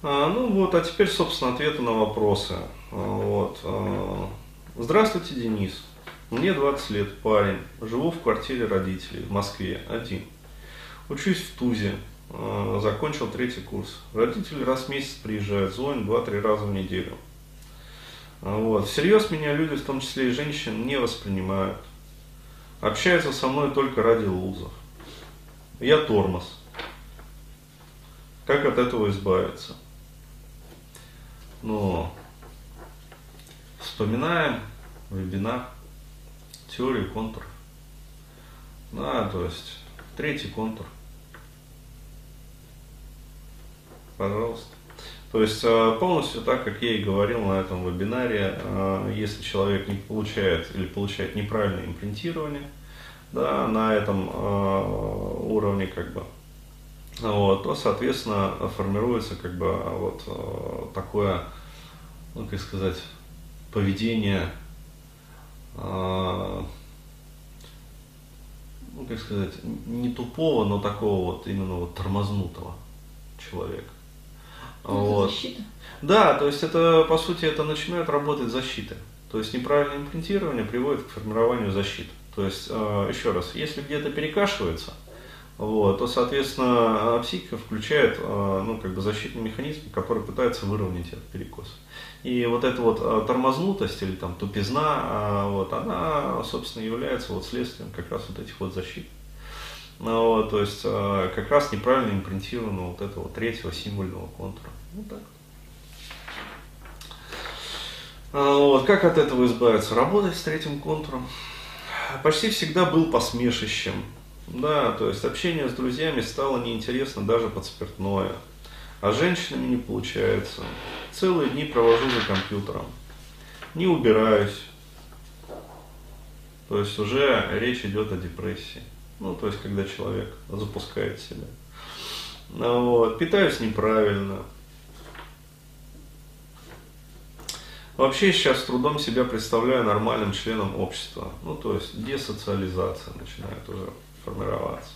А, ну вот, а теперь, собственно, ответы на вопросы. А, вот. А, здравствуйте, Денис. Мне 20 лет, парень. Живу в квартире родителей в Москве, один. Учусь в ТУЗе, закончил третий курс. Родители раз в месяц приезжают, звонят два-три раза в неделю. Вот. Всерьез меня люди, в том числе и женщины, не воспринимают. Общаются со мной только ради лузов. Я тормоз. Как от этого избавиться? Но вспоминаем вебинар теории контуров. Да, то есть третий контур. Пожалуйста. То есть э, полностью так, как я и говорил на этом вебинаре, э, если человек не получает или получает неправильное импринтирование, да, на этом э, уровне как бы, вот, то, соответственно, формируется как бы вот такое, ну, как сказать, поведение, ну, как сказать, не тупого, но такого вот именно вот тормознутого человека. Ну, вот. защита. Да, то есть это, по сути, это начинает работать защита. То есть неправильное импринтирование приводит к формированию защиты. То есть, э, еще раз, если где-то перекашивается, вот, то, соответственно, психика включает э, ну, как бы защитный механизм, который пытается выровнять этот перекос. И вот эта вот э, тормознутость или там тупизна, вот, она, собственно, является вот следствием как раз вот этих вот защит. Ну, вот, то есть как раз неправильно импринтировано вот этого третьего символьного контура. Вот так. А, вот, как от этого избавиться? Работать с третьим контуром. Почти всегда был посмешищем. Да, то есть общение с друзьями стало неинтересно даже под спиртное. А с женщинами не получается. Целые дни провожу за компьютером. Не убираюсь. То есть уже речь идет о депрессии. Ну, то есть, когда человек запускает себя. Вот. Питаюсь неправильно. Вообще сейчас с трудом себя представляю нормальным членом общества. Ну, то есть десоциализация начинает уже формироваться.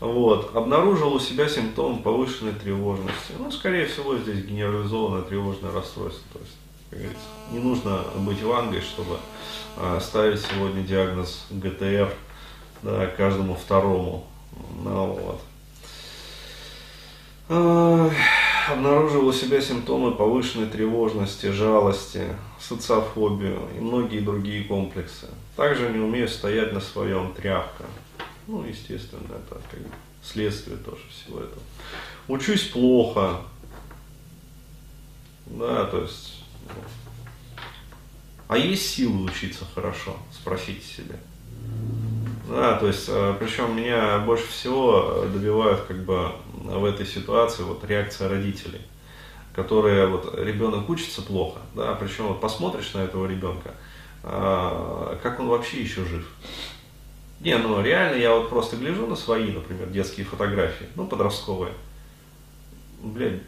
Вот. Обнаружил у себя симптом повышенной тревожности. Ну, скорее всего, здесь генерализованное тревожное расстройство. То есть, как говорится, не нужно быть вангой, чтобы э, ставить сегодня диагноз ГТР да, каждому второму. Ну, вот обнаружил у себя симптомы повышенной тревожности, жалости, социофобию и многие другие комплексы. Также не умею стоять на своем, тряпка. Ну, естественно, это как бы следствие тоже всего этого. Учусь плохо. Да, то есть... Ну. А есть силы учиться хорошо? Спросите себя. Да, то есть, э, причем меня больше всего добивают как бы в этой ситуации вот реакция родителей, которые вот ребенок учится плохо, да, причем вот посмотришь на этого ребенка, а, как он вообще еще жив. Не, ну реально я вот просто гляжу на свои, например, детские фотографии, ну подростковые. Блядь,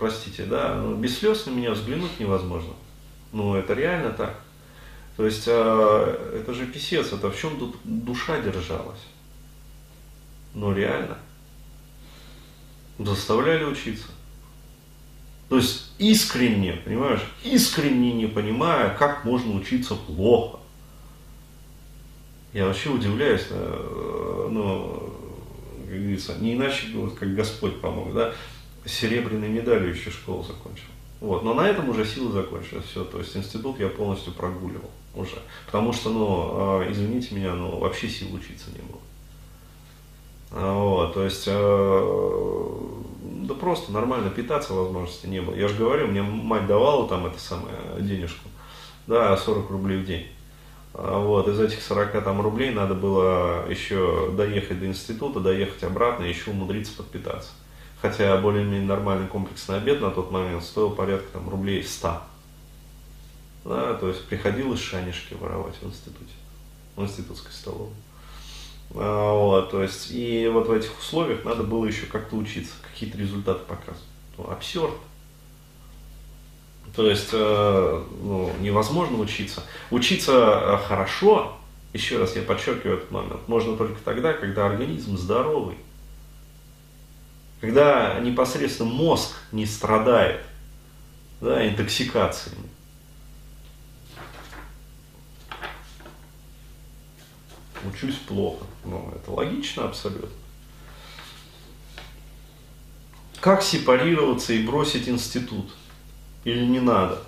простите, да, ну, без слез на меня взглянуть невозможно. Ну это реально так. То есть э, это же писец, это в чем тут душа держалась? Ну реально. Заставляли учиться. То есть искренне, понимаешь, искренне не понимая, как можно учиться плохо. Я вообще удивляюсь, э, ну, как говорится, не иначе, как Господь помог, да, серебряной медалью еще школу закончил. Вот, но на этом уже силы закончились, все, то есть институт я полностью прогуливал уже. Потому что, ну, а, извините меня, ну, вообще сил учиться не было. А, вот, то есть, а, да просто нормально питаться возможности не было. Я же говорю, мне мать давала там это самое денежку, да, 40 рублей в день. Вот, из этих 40 там рублей надо было еще доехать до института, доехать обратно и еще умудриться подпитаться. Хотя более-менее нормальный комплексный обед на тот момент стоил порядка там рублей 100. Да, то есть приходилось шанишки воровать в институте, в институтской столовой. А, вот, то есть, и вот в этих условиях надо было еще как-то учиться, какие-то результаты показывать. Ну, абсурд. То есть, э, ну, невозможно учиться. Учиться э, хорошо, еще раз я подчеркиваю этот момент, можно только тогда, когда организм здоровый. когда непосредственно мозг не страдает да, интоксикациями. Учусь плохо. Ну, это логично абсолютно. Как сепарироваться и бросить институт? Или не надо?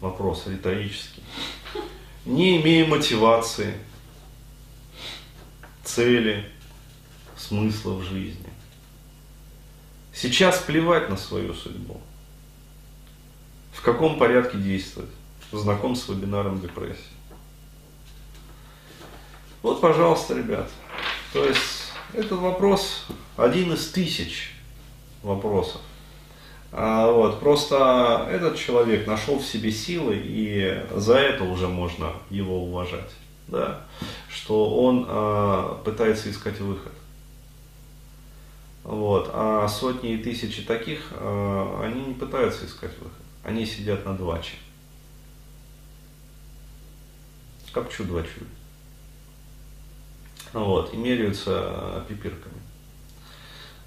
Вопрос риторический. Не имея мотивации, цели, смысла в жизни. Сейчас плевать на свою судьбу. В каком порядке действовать? Знаком с вебинаром депрессии. Вот, пожалуйста, ребят. То есть, этот вопрос один из тысяч вопросов. А, вот, просто этот человек нашел в себе силы, и за это уже можно его уважать. Да? Что он а, пытается искать выход. Вот. А сотни и тысячи таких, а, они не пытаются искать выход. Они сидят на дваче. Как чудо-чудо. Вот, и меряются пипирками.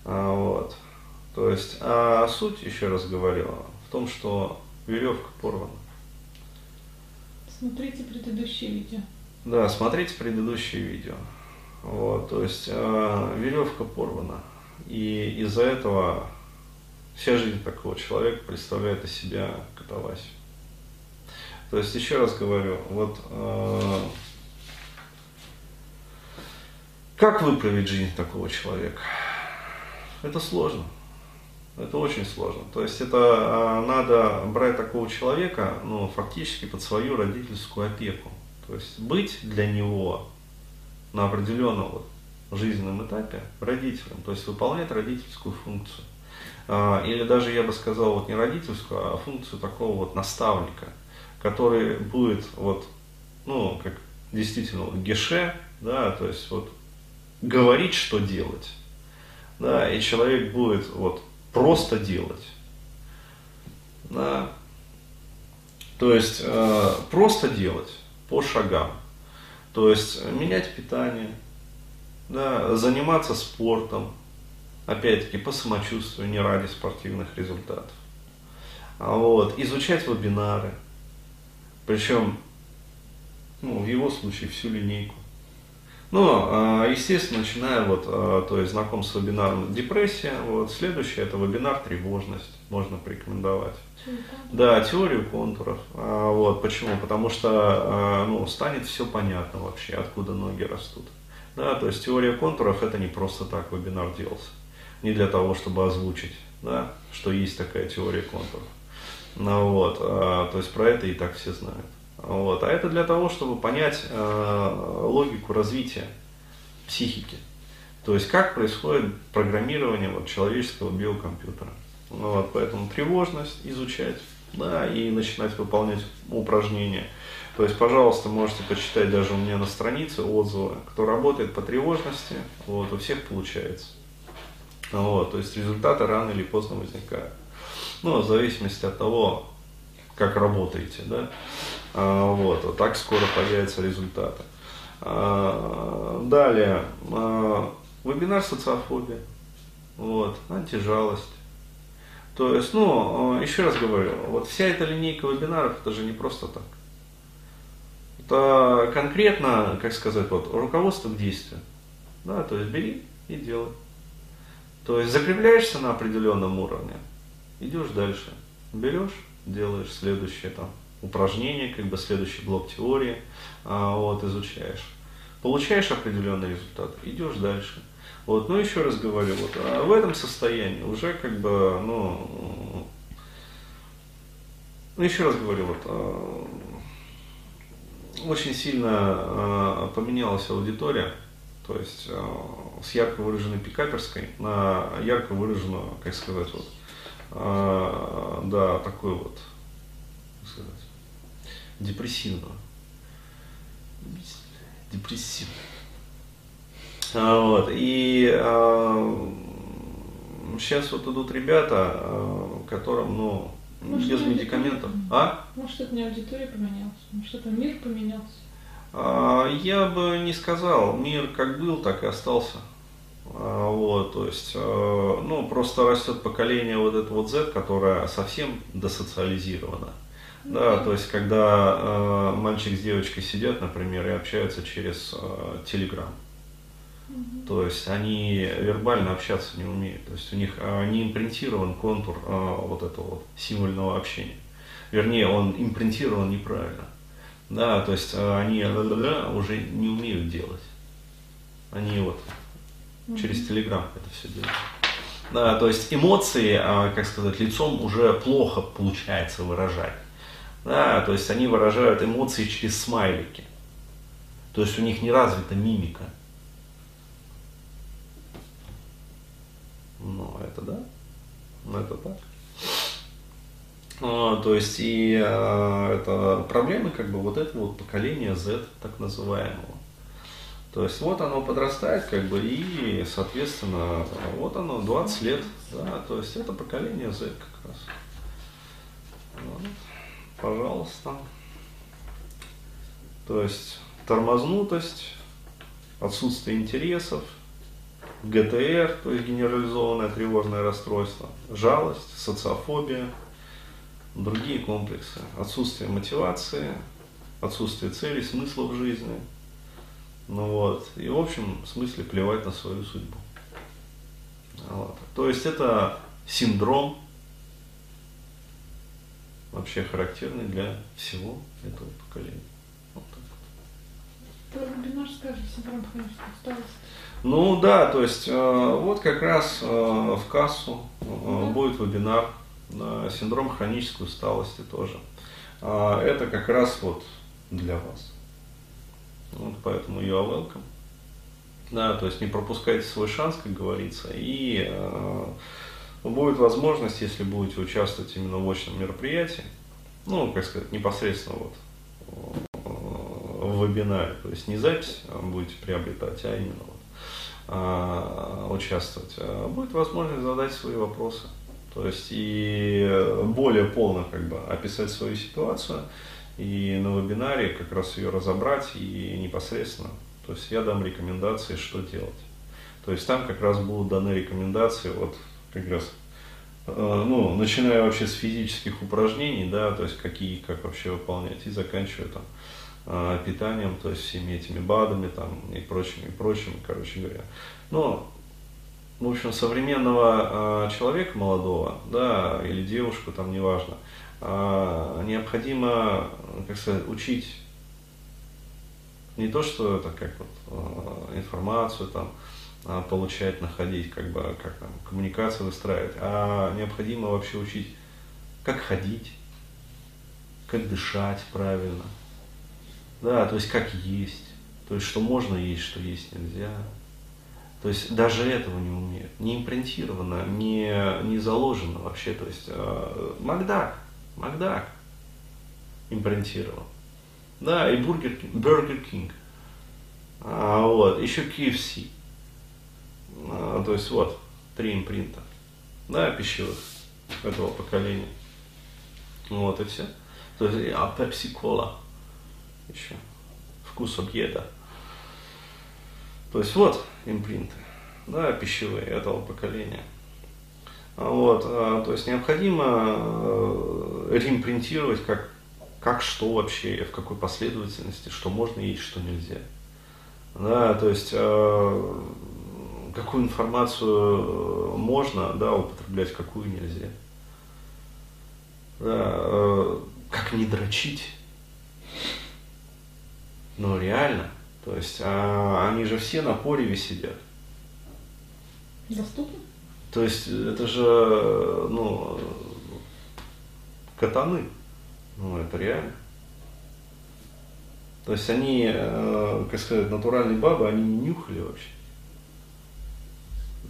А, вот. То есть, а суть, еще раз говорю, в том, что веревка порвана. Смотрите предыдущее видео. Да, смотрите предыдущее видео. Вот, то есть э, веревка порвана. И из-за этого вся жизнь такого человека представляет из себя катавасию. То есть, еще раз говорю, вот э, как выправить жизнь такого человека? Это сложно. Это очень сложно. То есть это а, надо брать такого человека, ну, фактически под свою родительскую опеку. То есть быть для него на определенном вот жизненном этапе родителем, то есть выполнять родительскую функцию. А, или даже я бы сказал вот не родительскую, а функцию такого вот наставника, который будет вот, ну, как действительно вот геше, да, то есть вот говорить, что делать. Да, и человек будет вот просто делать. Да. То есть э, просто делать по шагам. То есть менять питание, да, заниматься спортом, опять-таки по самочувствию, не ради спортивных результатов. А вот, изучать вебинары, причем ну, в его случае всю линейку. Ну, а, естественно, начиная вот, а, то есть знаком с вебинаром депрессия, вот, следующий это вебинар тревожность, можно порекомендовать. Да, теорию контуров. А, вот, почему? Потому что ну, станет все понятно вообще, откуда ноги растут. Да, то есть теория контуров это не просто так вебинар делался. Не для того, чтобы озвучить, да, что есть такая теория контуров. Ну, вот, то есть про это и так все знают. Вот. А это для того, чтобы понять э, логику развития психики. То есть как происходит программирование вот, человеческого биокомпьютера. Вот, поэтому тревожность изучать да, и начинать выполнять упражнения. То есть, пожалуйста, можете почитать даже у меня на странице отзывы, кто работает по тревожности, вот, у всех получается. Вот, то есть результаты рано или поздно возникают. Ну, в зависимости от того, как работаете, да. А, вот, вот так скоро появятся результаты. А, далее, а, вебинар социофобия, вот, антижалость. То есть, ну, еще раз говорю, вот вся эта линейка вебинаров, это же не просто так. Это конкретно, как сказать, вот, руководство к действию. Да, то есть бери и делай. То есть закрепляешься на определенном уровне, идешь дальше. Берешь, делаешь следующее там упражнение, как бы следующий блок теории, а, вот, изучаешь. Получаешь определенный результат, идешь дальше. Вот, но еще раз говорю, вот, а в этом состоянии уже как бы, ну, ну еще раз говорю, вот, а, очень сильно а, поменялась аудитория, то есть а, с ярко выраженной пикаперской на ярко выраженную, как сказать, вот, а, да, такой вот, как сказать, депрессивного. Депрессивно. А, вот. И а, сейчас вот идут ребята, а, которым, ну, может, без медикаментов. А? Может, это не аудитория поменялась, может, это мир поменялся. А, я бы не сказал, мир как был, так и остался. А, Вот, то есть, э, ну, просто растет поколение вот это вот Z, которое совсем десоциализировано. Да, то есть, когда э, мальчик с девочкой сидят, например, и общаются через э, Telegram. То есть они вербально общаться не умеют. То есть у них э, не импринтирован контур э, вот этого вот символьного общения. Вернее, он импринтирован неправильно. Да, то есть э, они уже не умеют делать. Они вот через Телеграм это все делают. Да, то есть эмоции, а, как сказать, лицом уже плохо получается выражать. Да, то есть они выражают эмоции через смайлики. То есть у них не развита мимика. Ну, это да. Ну, это так. А, то есть и а, это проблемы как бы вот этого вот поколения Z, так называемого. То есть вот оно подрастает, как бы, и, соответственно, вот оно, 20 лет, да, то есть это поколение Z как раз. Вот. Пожалуйста. То есть тормознутость, отсутствие интересов, ГТР, то есть генерализованное тревожное расстройство, жалость, социофобия, другие комплексы, отсутствие мотивации, отсутствие цели, смысла в жизни. Ну вот, и в общем смысле плевать на свою судьбу. Вот. То есть это синдром, вообще характерный для всего этого поколения. Вот так. Вебинар скажи, синдром хронической усталости. Ну да, то есть э, вот как раз э, в кассу э, будет вебинар на синдром хронической усталости тоже. А, Это как раз вот для вас. Вот поэтому you are welcome. Да, то есть не пропускайте свой шанс, как говорится, и э, будет возможность, если будете участвовать именно в очном мероприятии, ну, как сказать, непосредственно вот э, в вебинаре, то есть не запись а будете приобретать, а именно вот а, участвовать, а будет возможность задать свои вопросы. То есть и более полно как бы описать свою ситуацию, и на вебинаре как раз ее разобрать и непосредственно. То есть я дам рекомендации, что делать. То есть там как раз будут даны рекомендации, вот как раз, э, ну, начиная вообще с физических упражнений, да, то есть какие, как вообще выполнять, и заканчивая там э, питанием, то есть всеми этими БАДами там и прочими, и прочими, короче говоря. Но, в общем, современного э, человека молодого, да, или девушку, там, неважно, необходимо, как сказать, учить не то, что это как вот информацию там получать, находить, как бы, как там, коммуникацию выстраивать, а необходимо вообще учить, как ходить, как дышать правильно, да, то есть как есть, то есть что можно есть, что есть нельзя. То есть даже этого не умеют, не импринтировано, не, не заложено вообще. То есть э, Макдак, Макдак импринтировал. Да, и Burger King, Burger King. А, вот, еще KFC. То есть вот, три импринта. Да, пищевых этого поколения. Вот и все. То есть, а Cola еще. Вкус объеда. То есть вот импринты, да, пищевые этого поколения. А Вот, а, то есть необходимо э, реимпринтировать, как, как что вообще, в какой последовательности, что можно есть, что нельзя. Да, то есть э, какую информацию можно да, употреблять, какую нельзя. Да, э, как не дрочить. Ну реально. То есть а, они же все на пореве сидят. Доступно? То есть это же, ну, катаны. Ну, это реально. То есть они, э, как сказать, натуральные бабы, они не нюхали вообще.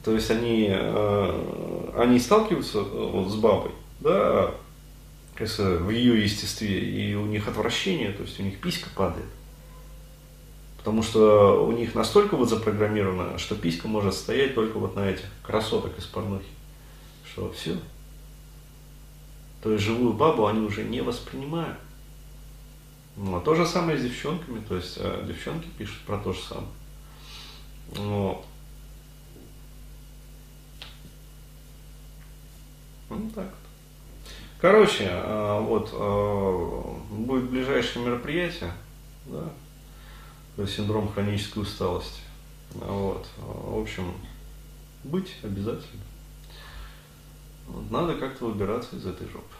То есть они, э, они сталкиваются э, вот с бабой, да, в ее естестве, и у них отвращение, то есть у них писька падает. Потому что у них настолько вот запрограммировано, что писька может стоять только вот на этих красоток из порнухи. Что все. То есть живую бабу они уже не воспринимают. Ну, а то же самое с девчонками, то есть э, девчонки пишут про то же самое. Вот. Ну так вот. Короче, э, вот э, будет ближайшее мероприятие, да, синдром хронической усталости. Вот. В общем, быть обязательно. Надо как-то выбираться из этой жопы.